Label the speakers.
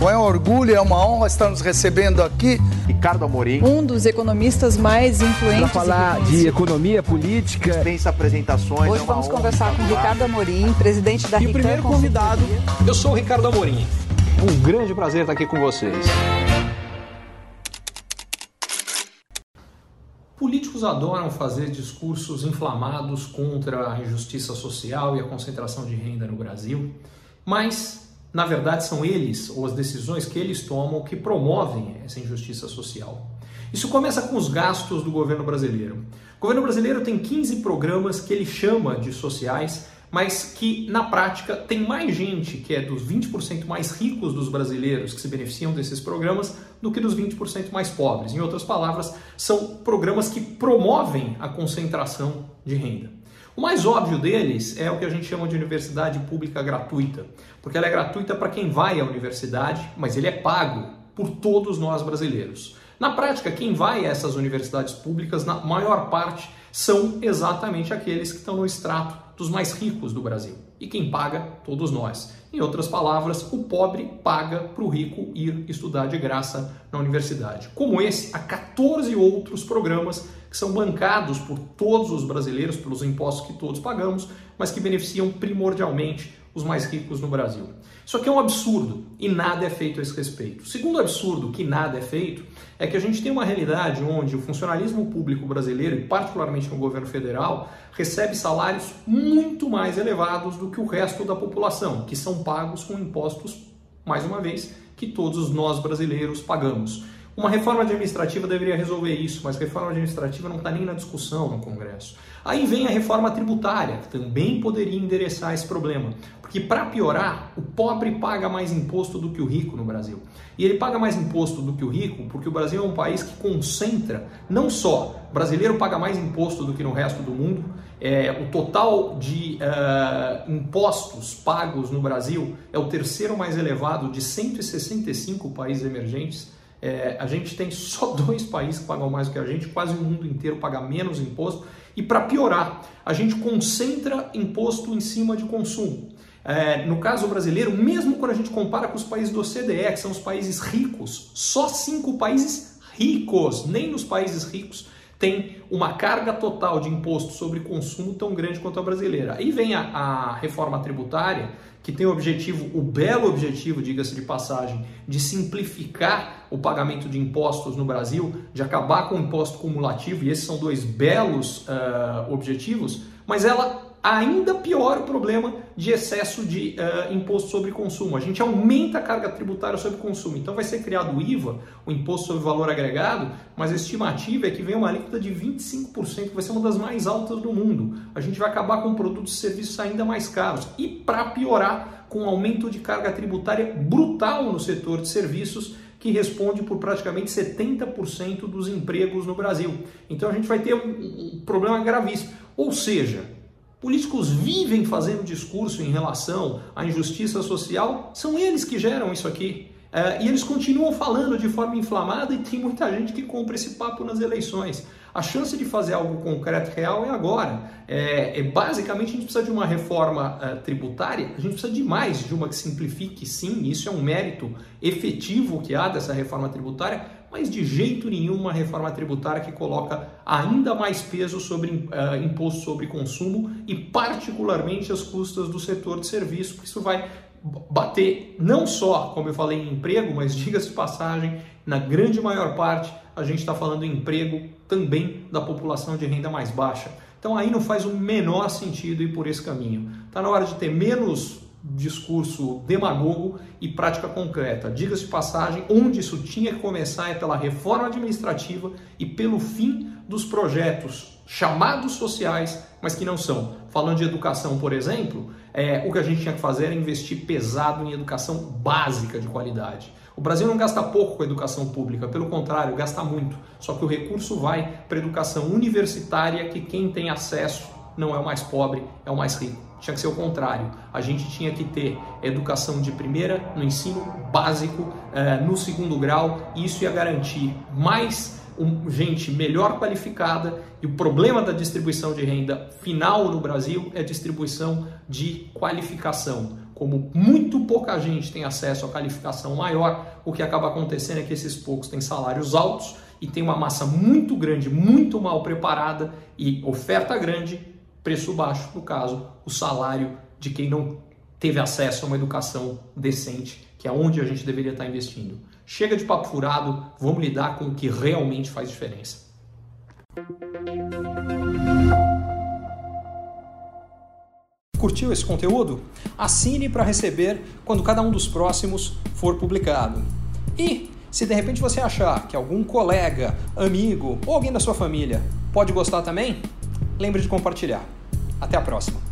Speaker 1: Bom, é um orgulho, é uma honra estar nos recebendo aqui.
Speaker 2: Ricardo Amorim.
Speaker 3: Um dos economistas mais influentes.
Speaker 4: Para falar de economia política.
Speaker 2: Dispensa apresentações.
Speaker 3: Hoje é vamos conversar com Ricardo Amorim, presidente da
Speaker 5: E o primeiro convidado, eu sou o Ricardo Amorim. Um grande prazer estar aqui com vocês. Políticos adoram fazer discursos inflamados contra a injustiça social e a concentração de renda no Brasil, mas na verdade são eles ou as decisões que eles tomam que promovem essa injustiça social. Isso começa com os gastos do governo brasileiro. O governo brasileiro tem 15 programas que ele chama de sociais, mas que na prática tem mais gente que é dos 20% mais ricos dos brasileiros que se beneficiam desses programas do que dos 20% mais pobres. Em outras palavras, são programas que promovem a concentração de renda. O mais óbvio deles é o que a gente chama de universidade pública gratuita, porque ela é gratuita para quem vai à universidade, mas ele é pago por todos nós brasileiros. Na prática, quem vai a essas universidades públicas, na maior parte, são exatamente aqueles que estão no extrato dos mais ricos do Brasil. E quem paga? Todos nós. Em outras palavras, o pobre paga para o rico ir estudar de graça na universidade. Como esse, há 14 outros programas que são bancados por todos os brasileiros, pelos impostos que todos pagamos, mas que beneficiam primordialmente os mais ricos no Brasil. Isso aqui é um absurdo e nada é feito a esse respeito. O segundo absurdo que nada é feito é que a gente tem uma realidade onde o funcionalismo público brasileiro, e particularmente no governo federal, recebe salários muito mais elevados do que o resto da população, que são pagos com impostos, mais uma vez, que todos nós brasileiros pagamos. Uma reforma administrativa deveria resolver isso, mas reforma administrativa não está nem na discussão no Congresso. Aí vem a reforma tributária, que também poderia endereçar esse problema. Porque, para piorar, o pobre paga mais imposto do que o rico no Brasil. E ele paga mais imposto do que o rico porque o Brasil é um país que concentra, não só brasileiro paga mais imposto do que no resto do mundo, é, o total de uh, impostos pagos no Brasil é o terceiro mais elevado de 165 países emergentes. É, a gente tem só dois países que pagam mais do que a gente, quase o mundo inteiro paga menos imposto. E para piorar, a gente concentra imposto em cima de consumo. É, no caso brasileiro, mesmo quando a gente compara com os países do OCDE, que são os países ricos, só cinco países ricos, nem nos países ricos tem uma carga total de imposto sobre consumo tão grande quanto a brasileira. Aí vem a, a reforma tributária, que tem o objetivo, o belo objetivo, diga-se de passagem, de simplificar o pagamento de impostos no Brasil, de acabar com o imposto cumulativo, e esses são dois belos uh, objetivos, mas ela ainda piora o problema de excesso de uh, imposto sobre consumo. A gente aumenta a carga tributária sobre consumo. Então vai ser criado o IVA, o Imposto sobre Valor Agregado, mas a estimativa é que vem uma alíquota de 25%, que vai ser uma das mais altas do mundo. A gente vai acabar com produtos e serviços ainda mais caros. E para piorar, com um aumento de carga tributária brutal no setor de serviços, que responde por praticamente 70% dos empregos no Brasil. Então a gente vai ter um problema gravíssimo. Ou seja, Políticos vivem fazendo discurso em relação à injustiça social, são eles que geram isso aqui. É, e eles continuam falando de forma inflamada e tem muita gente que compra esse papo nas eleições. A chance de fazer algo concreto real é agora. É, é basicamente, a gente precisa de uma reforma é, tributária, a gente precisa de mais de uma que simplifique, sim, isso é um mérito efetivo que há dessa reforma tributária, mas de jeito nenhum uma reforma tributária que coloca ainda mais peso sobre uh, imposto sobre consumo e particularmente as custas do setor de serviço, porque isso vai bater não só, como eu falei, em emprego, mas diga-se passagem, na grande maior parte a gente está falando em emprego também da população de renda mais baixa. Então aí não faz o menor sentido ir por esse caminho. Está na hora de ter menos discurso demagogo e prática concreta. Diga-se passagem, onde isso tinha que começar é pela reforma administrativa e pelo fim dos projetos chamados sociais, mas que não são. Falando de educação, por exemplo, é, o que a gente tinha que fazer era investir pesado em educação básica de qualidade. O Brasil não gasta pouco com a educação pública, pelo contrário, gasta muito. Só que o recurso vai para a educação universitária, que quem tem acesso não é o mais pobre, é o mais rico. Tinha que ser o contrário. A gente tinha que ter educação de primeira no ensino básico, eh, no segundo grau, e isso ia garantir mais gente melhor qualificada e o problema da distribuição de renda final no Brasil é distribuição de qualificação. como muito pouca gente tem acesso à qualificação maior, o que acaba acontecendo é que esses poucos têm salários altos e tem uma massa muito grande, muito mal preparada e oferta grande, preço baixo, no caso, o salário de quem não teve acesso a uma educação decente, que é onde a gente deveria estar investindo. Chega de papo furado, vamos lidar com o que realmente faz diferença. Curtiu esse conteúdo? Assine para receber quando cada um dos próximos for publicado. E se de repente você achar que algum colega, amigo ou alguém da sua família pode gostar também, lembre de compartilhar. Até a próxima!